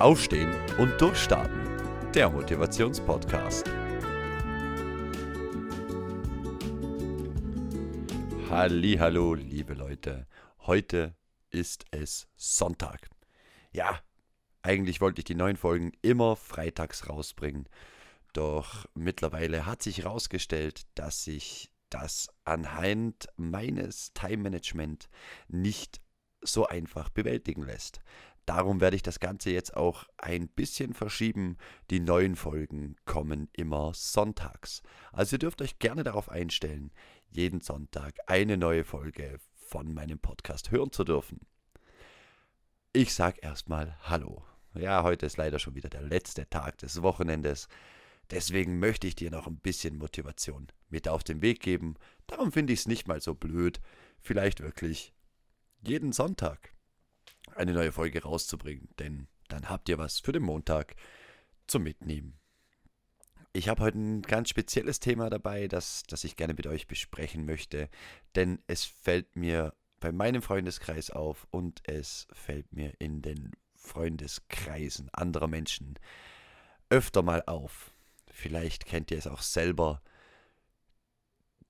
Aufstehen und Durchstarten. Der Motivationspodcast. Hallo, liebe Leute. Heute ist es Sonntag. Ja, eigentlich wollte ich die neuen Folgen immer freitags rausbringen. Doch mittlerweile hat sich herausgestellt, dass sich das anhand meines Time Management nicht so einfach bewältigen lässt. Darum werde ich das Ganze jetzt auch ein bisschen verschieben. Die neuen Folgen kommen immer sonntags. Also ihr dürft euch gerne darauf einstellen, jeden Sonntag eine neue Folge von meinem Podcast hören zu dürfen. Ich sage erstmal Hallo. Ja, heute ist leider schon wieder der letzte Tag des Wochenendes. Deswegen möchte ich dir noch ein bisschen Motivation mit auf den Weg geben. Darum finde ich es nicht mal so blöd, vielleicht wirklich jeden Sonntag eine neue Folge rauszubringen, denn dann habt ihr was für den Montag zum Mitnehmen. Ich habe heute ein ganz spezielles Thema dabei, das, das ich gerne mit euch besprechen möchte, denn es fällt mir bei meinem Freundeskreis auf und es fällt mir in den Freundeskreisen anderer Menschen öfter mal auf. Vielleicht kennt ihr es auch selber.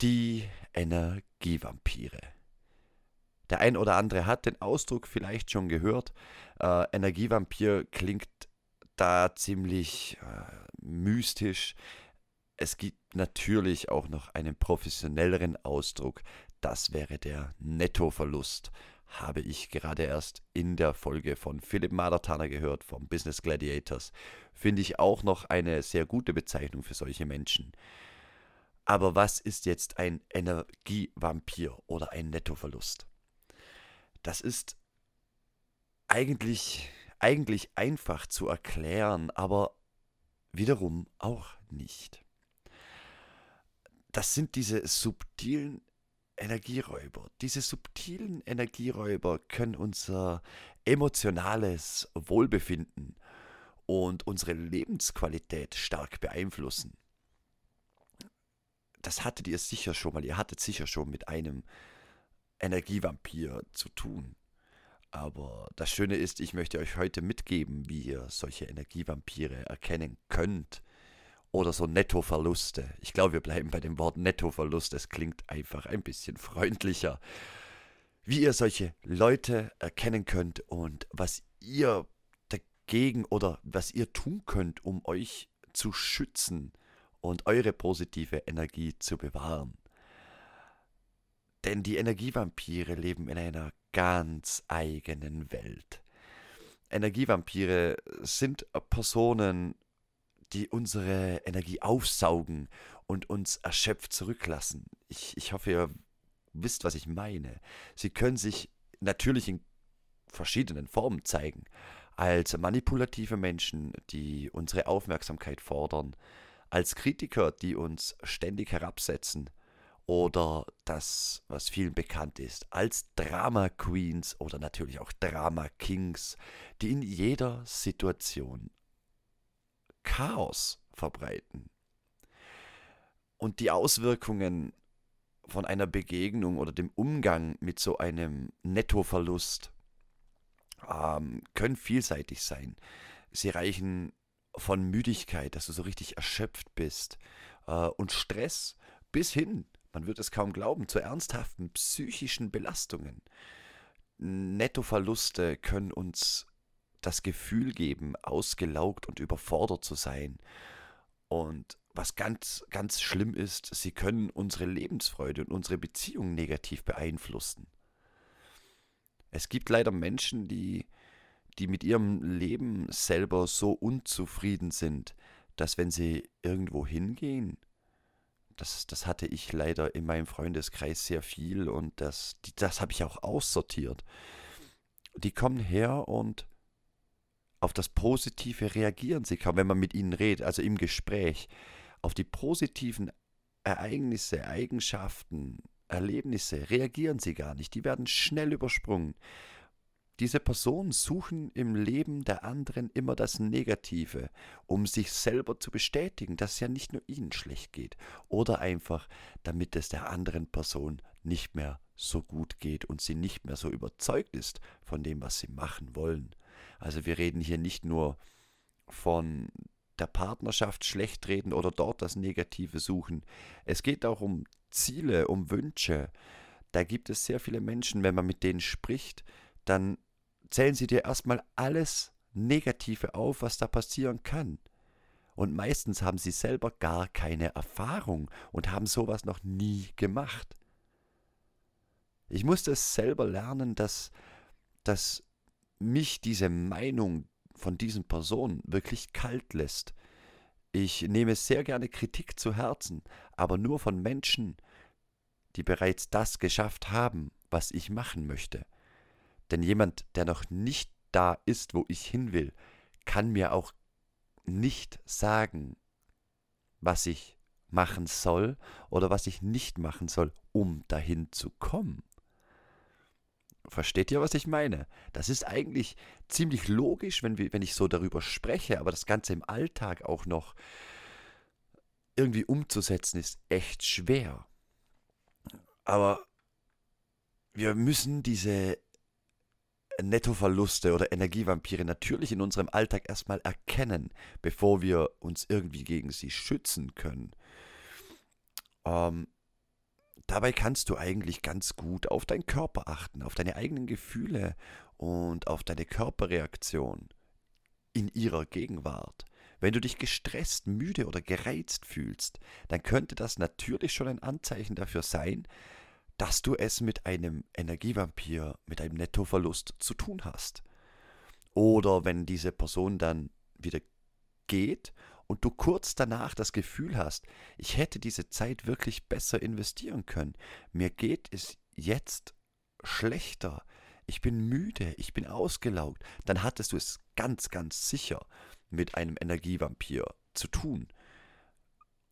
Die Energievampire. Der ein oder andere hat den Ausdruck vielleicht schon gehört. Äh, Energievampir klingt da ziemlich äh, mystisch. Es gibt natürlich auch noch einen professionelleren Ausdruck. Das wäre der Nettoverlust. Habe ich gerade erst in der Folge von Philipp Madertaner gehört, vom Business Gladiators. Finde ich auch noch eine sehr gute Bezeichnung für solche Menschen. Aber was ist jetzt ein Energievampir oder ein Nettoverlust? Das ist eigentlich, eigentlich einfach zu erklären, aber wiederum auch nicht. Das sind diese subtilen Energieräuber. Diese subtilen Energieräuber können unser emotionales Wohlbefinden und unsere Lebensqualität stark beeinflussen. Das hattet ihr sicher schon mal. Ihr hattet sicher schon mit einem Energievampir zu tun. Aber das Schöne ist, ich möchte euch heute mitgeben, wie ihr solche Energievampire erkennen könnt. Oder so Nettoverluste. Ich glaube, wir bleiben bei dem Wort Nettoverlust. Es klingt einfach ein bisschen freundlicher. Wie ihr solche Leute erkennen könnt und was ihr dagegen oder was ihr tun könnt, um euch zu schützen und eure positive Energie zu bewahren. Denn die Energievampire leben in einer ganz eigenen Welt. Energievampire sind Personen, die unsere Energie aufsaugen und uns erschöpft zurücklassen. Ich, ich hoffe, ihr wisst, was ich meine. Sie können sich natürlich in verschiedenen Formen zeigen. Als manipulative Menschen, die unsere Aufmerksamkeit fordern, als Kritiker, die uns ständig herabsetzen, oder das, was vielen bekannt ist, als Drama Queens oder natürlich auch Drama Kings, die in jeder Situation Chaos verbreiten. Und die Auswirkungen von einer Begegnung oder dem Umgang mit so einem Nettoverlust ähm, können vielseitig sein. Sie reichen von Müdigkeit, dass du so richtig erschöpft bist, äh, und Stress bis hin man wird es kaum glauben, zu ernsthaften psychischen Belastungen. Nettoverluste können uns das Gefühl geben, ausgelaugt und überfordert zu sein. Und was ganz, ganz schlimm ist, sie können unsere Lebensfreude und unsere Beziehung negativ beeinflussen. Es gibt leider Menschen, die, die mit ihrem Leben selber so unzufrieden sind, dass wenn sie irgendwo hingehen, das, das hatte ich leider in meinem Freundeskreis sehr viel und das, das habe ich auch aussortiert. Die kommen her und auf das Positive reagieren sie kaum, wenn man mit ihnen redet, also im Gespräch. Auf die positiven Ereignisse, Eigenschaften, Erlebnisse reagieren sie gar nicht. Die werden schnell übersprungen. Diese Personen suchen im Leben der anderen immer das Negative, um sich selber zu bestätigen, dass es ja nicht nur ihnen schlecht geht oder einfach, damit es der anderen Person nicht mehr so gut geht und sie nicht mehr so überzeugt ist von dem, was sie machen wollen. Also wir reden hier nicht nur von der Partnerschaft schlecht reden oder dort das Negative suchen. Es geht auch um Ziele, um Wünsche. Da gibt es sehr viele Menschen, wenn man mit denen spricht, dann zählen sie dir erstmal alles Negative auf, was da passieren kann. Und meistens haben sie selber gar keine Erfahrung und haben sowas noch nie gemacht. Ich musste es selber lernen, dass, dass mich diese Meinung von diesen Personen wirklich kalt lässt. Ich nehme sehr gerne Kritik zu Herzen, aber nur von Menschen, die bereits das geschafft haben, was ich machen möchte. Denn jemand, der noch nicht da ist, wo ich hin will, kann mir auch nicht sagen, was ich machen soll oder was ich nicht machen soll, um dahin zu kommen. Versteht ihr, was ich meine? Das ist eigentlich ziemlich logisch, wenn, wenn ich so darüber spreche, aber das Ganze im Alltag auch noch irgendwie umzusetzen, ist echt schwer. Aber wir müssen diese Nettoverluste oder Energievampire natürlich in unserem Alltag erstmal erkennen, bevor wir uns irgendwie gegen sie schützen können. Ähm, dabei kannst du eigentlich ganz gut auf deinen Körper achten, auf deine eigenen Gefühle und auf deine Körperreaktion in ihrer Gegenwart. Wenn du dich gestresst, müde oder gereizt fühlst, dann könnte das natürlich schon ein Anzeichen dafür sein, dass du es mit einem Energievampir, mit einem Nettoverlust zu tun hast. Oder wenn diese Person dann wieder geht und du kurz danach das Gefühl hast, ich hätte diese Zeit wirklich besser investieren können. Mir geht es jetzt schlechter. Ich bin müde, ich bin ausgelaugt. Dann hattest du es ganz, ganz sicher mit einem Energievampir zu tun.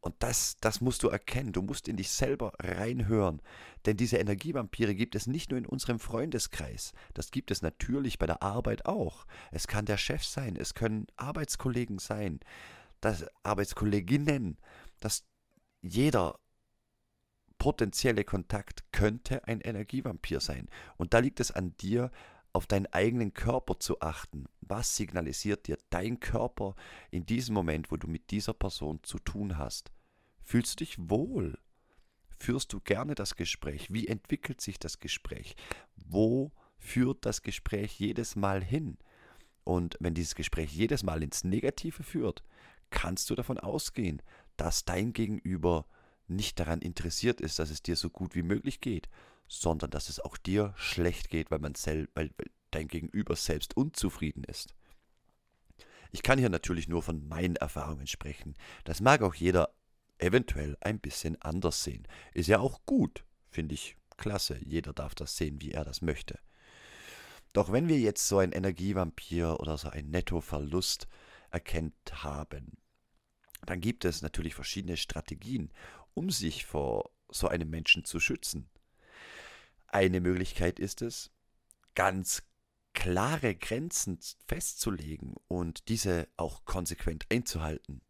Und das, das musst du erkennen. Du musst in dich selber reinhören. Denn diese Energievampire gibt es nicht nur in unserem Freundeskreis. Das gibt es natürlich bei der Arbeit auch. Es kann der Chef sein, es können Arbeitskollegen sein dass Arbeitskolleginnen, dass jeder potenzielle Kontakt könnte ein Energievampir sein. Und da liegt es an dir, auf deinen eigenen Körper zu achten. Was signalisiert dir dein Körper in diesem Moment, wo du mit dieser Person zu tun hast? Fühlst du dich wohl? Führst du gerne das Gespräch? Wie entwickelt sich das Gespräch? Wo führt das Gespräch jedes Mal hin? Und wenn dieses Gespräch jedes Mal ins Negative führt, kannst du davon ausgehen, dass dein Gegenüber nicht daran interessiert ist, dass es dir so gut wie möglich geht, sondern dass es auch dir schlecht geht, weil, man sel weil, weil dein Gegenüber selbst unzufrieden ist. Ich kann hier natürlich nur von meinen Erfahrungen sprechen. Das mag auch jeder eventuell ein bisschen anders sehen. Ist ja auch gut, finde ich klasse. Jeder darf das sehen, wie er das möchte. Doch wenn wir jetzt so ein Energievampir oder so einen Nettoverlust erkennt haben. Dann gibt es natürlich verschiedene Strategien, um sich vor so einem Menschen zu schützen. Eine Möglichkeit ist es, ganz klare Grenzen festzulegen und diese auch konsequent einzuhalten.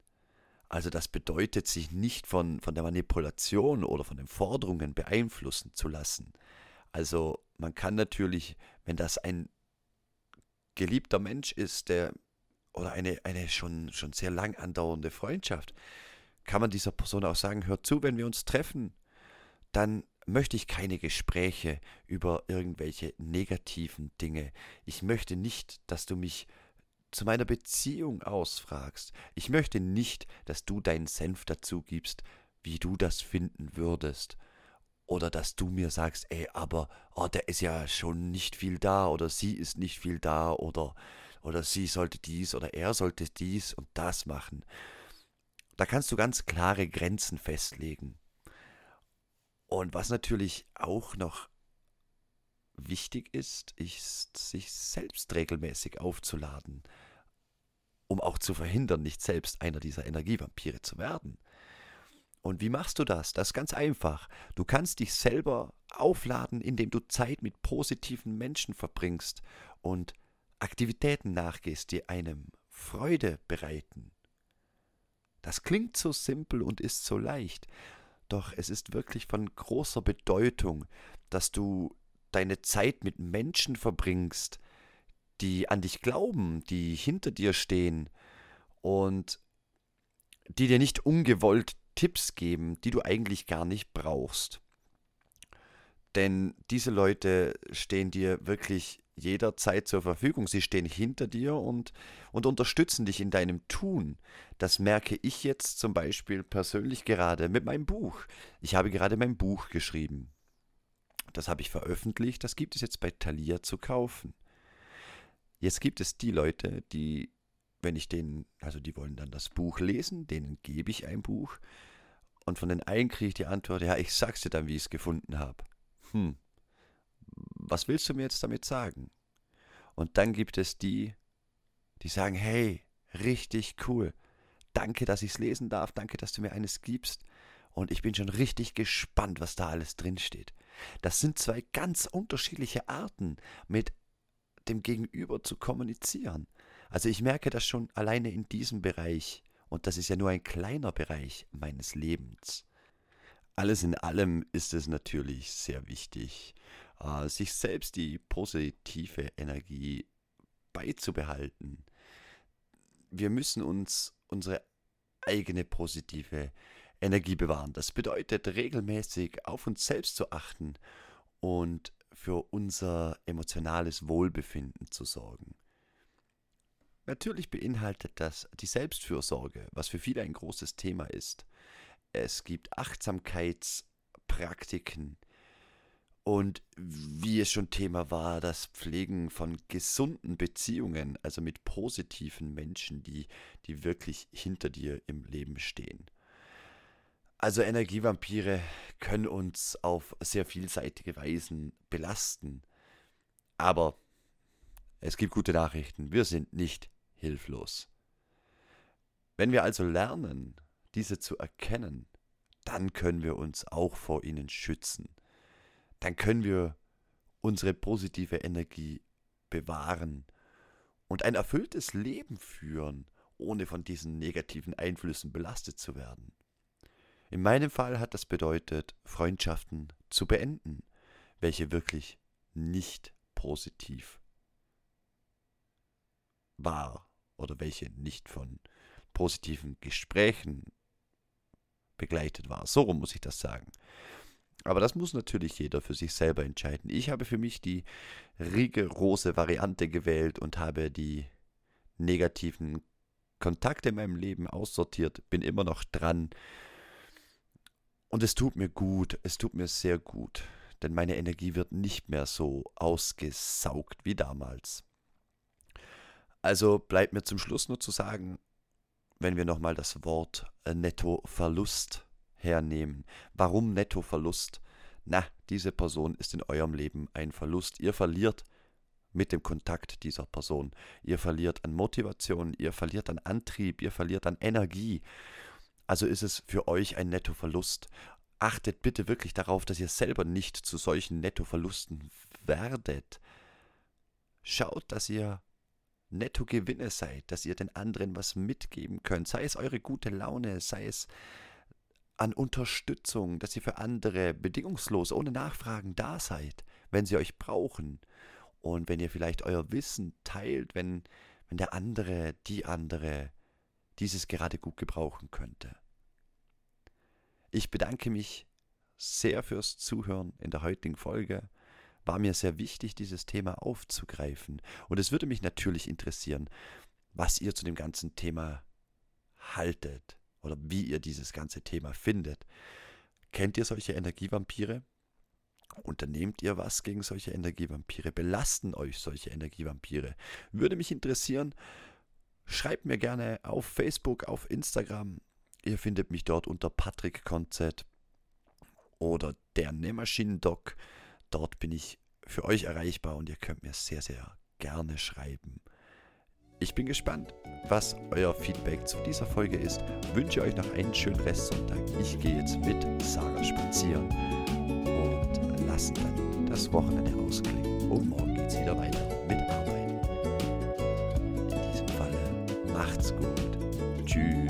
Also das bedeutet, sich nicht von, von der Manipulation oder von den Forderungen beeinflussen zu lassen. Also man kann natürlich, wenn das ein geliebter Mensch ist, der oder eine, eine schon, schon sehr lang andauernde Freundschaft, kann man dieser Person auch sagen, hör zu, wenn wir uns treffen, dann möchte ich keine Gespräche über irgendwelche negativen Dinge. Ich möchte nicht, dass du mich zu meiner Beziehung ausfragst. Ich möchte nicht, dass du deinen Senf dazu gibst, wie du das finden würdest. Oder dass du mir sagst, ey, aber oh, der ist ja schon nicht viel da oder sie ist nicht viel da oder oder sie sollte dies oder er sollte dies und das machen. Da kannst du ganz klare Grenzen festlegen. Und was natürlich auch noch wichtig ist, ist, sich selbst regelmäßig aufzuladen, um auch zu verhindern, nicht selbst einer dieser Energievampire zu werden. Und wie machst du das? Das ist ganz einfach. Du kannst dich selber aufladen, indem du Zeit mit positiven Menschen verbringst und Aktivitäten nachgehst, die einem Freude bereiten. Das klingt so simpel und ist so leicht, doch es ist wirklich von großer Bedeutung, dass du deine Zeit mit Menschen verbringst, die an dich glauben, die hinter dir stehen und die dir nicht ungewollt Tipps geben, die du eigentlich gar nicht brauchst. Denn diese Leute stehen dir wirklich jederzeit zur Verfügung. Sie stehen hinter dir und, und unterstützen dich in deinem Tun. Das merke ich jetzt zum Beispiel persönlich gerade mit meinem Buch. Ich habe gerade mein Buch geschrieben. Das habe ich veröffentlicht. Das gibt es jetzt bei Thalia zu kaufen. Jetzt gibt es die Leute, die, wenn ich denen, also die wollen dann das Buch lesen, denen gebe ich ein Buch. Und von den einen kriege ich die Antwort, ja, ich sag's dir dann, wie ich es gefunden habe. Hm, was willst du mir jetzt damit sagen? Und dann gibt es die, die sagen, hey, richtig cool. Danke, dass ich es lesen darf. Danke, dass du mir eines gibst. Und ich bin schon richtig gespannt, was da alles drinsteht. Das sind zwei ganz unterschiedliche Arten, mit dem Gegenüber zu kommunizieren. Also ich merke das schon alleine in diesem Bereich. Und das ist ja nur ein kleiner Bereich meines Lebens. Alles in allem ist es natürlich sehr wichtig, äh, sich selbst die positive Energie beizubehalten. Wir müssen uns unsere eigene positive Energie bewahren. Das bedeutet regelmäßig auf uns selbst zu achten und für unser emotionales Wohlbefinden zu sorgen. Natürlich beinhaltet das die Selbstfürsorge, was für viele ein großes Thema ist. Es gibt Achtsamkeitspraktiken, und wie es schon Thema war, das Pflegen von gesunden Beziehungen, also mit positiven Menschen, die, die wirklich hinter dir im Leben stehen. Also Energievampire können uns auf sehr vielseitige Weisen belasten. Aber es gibt gute Nachrichten, wir sind nicht hilflos. Wenn wir also lernen, diese zu erkennen, dann können wir uns auch vor ihnen schützen dann können wir unsere positive Energie bewahren und ein erfülltes Leben führen, ohne von diesen negativen Einflüssen belastet zu werden. In meinem Fall hat das bedeutet, Freundschaften zu beenden, welche wirklich nicht positiv war oder welche nicht von positiven Gesprächen begleitet war. So muss ich das sagen. Aber das muss natürlich jeder für sich selber entscheiden. Ich habe für mich die rigorose Variante gewählt und habe die negativen Kontakte in meinem Leben aussortiert, bin immer noch dran. Und es tut mir gut, es tut mir sehr gut, denn meine Energie wird nicht mehr so ausgesaugt wie damals. Also bleibt mir zum Schluss nur zu sagen, wenn wir nochmal das Wort äh, Nettoverlust hernehmen. Warum Nettoverlust? Na, diese Person ist in eurem Leben ein Verlust. Ihr verliert mit dem Kontakt dieser Person. Ihr verliert an Motivation, ihr verliert an Antrieb, ihr verliert an Energie. Also ist es für euch ein Nettoverlust. Achtet bitte wirklich darauf, dass ihr selber nicht zu solchen Nettoverlusten werdet. Schaut, dass ihr Nettogewinne seid, dass ihr den anderen was mitgeben könnt. Sei es eure gute Laune, sei es an Unterstützung, dass ihr für andere bedingungslos, ohne Nachfragen da seid, wenn sie euch brauchen. Und wenn ihr vielleicht euer Wissen teilt, wenn, wenn der andere, die andere dieses gerade gut gebrauchen könnte. Ich bedanke mich sehr fürs Zuhören in der heutigen Folge. War mir sehr wichtig, dieses Thema aufzugreifen. Und es würde mich natürlich interessieren, was ihr zu dem ganzen Thema haltet oder wie ihr dieses ganze Thema findet. Kennt ihr solche Energievampire? Unternehmt ihr was gegen solche Energievampire? Belasten euch solche Energievampire? Würde mich interessieren. Schreibt mir gerne auf Facebook, auf Instagram. Ihr findet mich dort unter Patrick Konzett oder der Nähmaschinen-Doc. Dort bin ich für euch erreichbar und ihr könnt mir sehr, sehr gerne schreiben. Ich bin gespannt, was euer Feedback zu dieser Folge ist. Wünsche euch noch einen schönen Restsonntag. Ich gehe jetzt mit Sarah spazieren und lasse dann das Wochenende ausklingen. Und morgen geht es wieder weiter mit Arbeit. In diesem Falle macht's gut. Tschüss.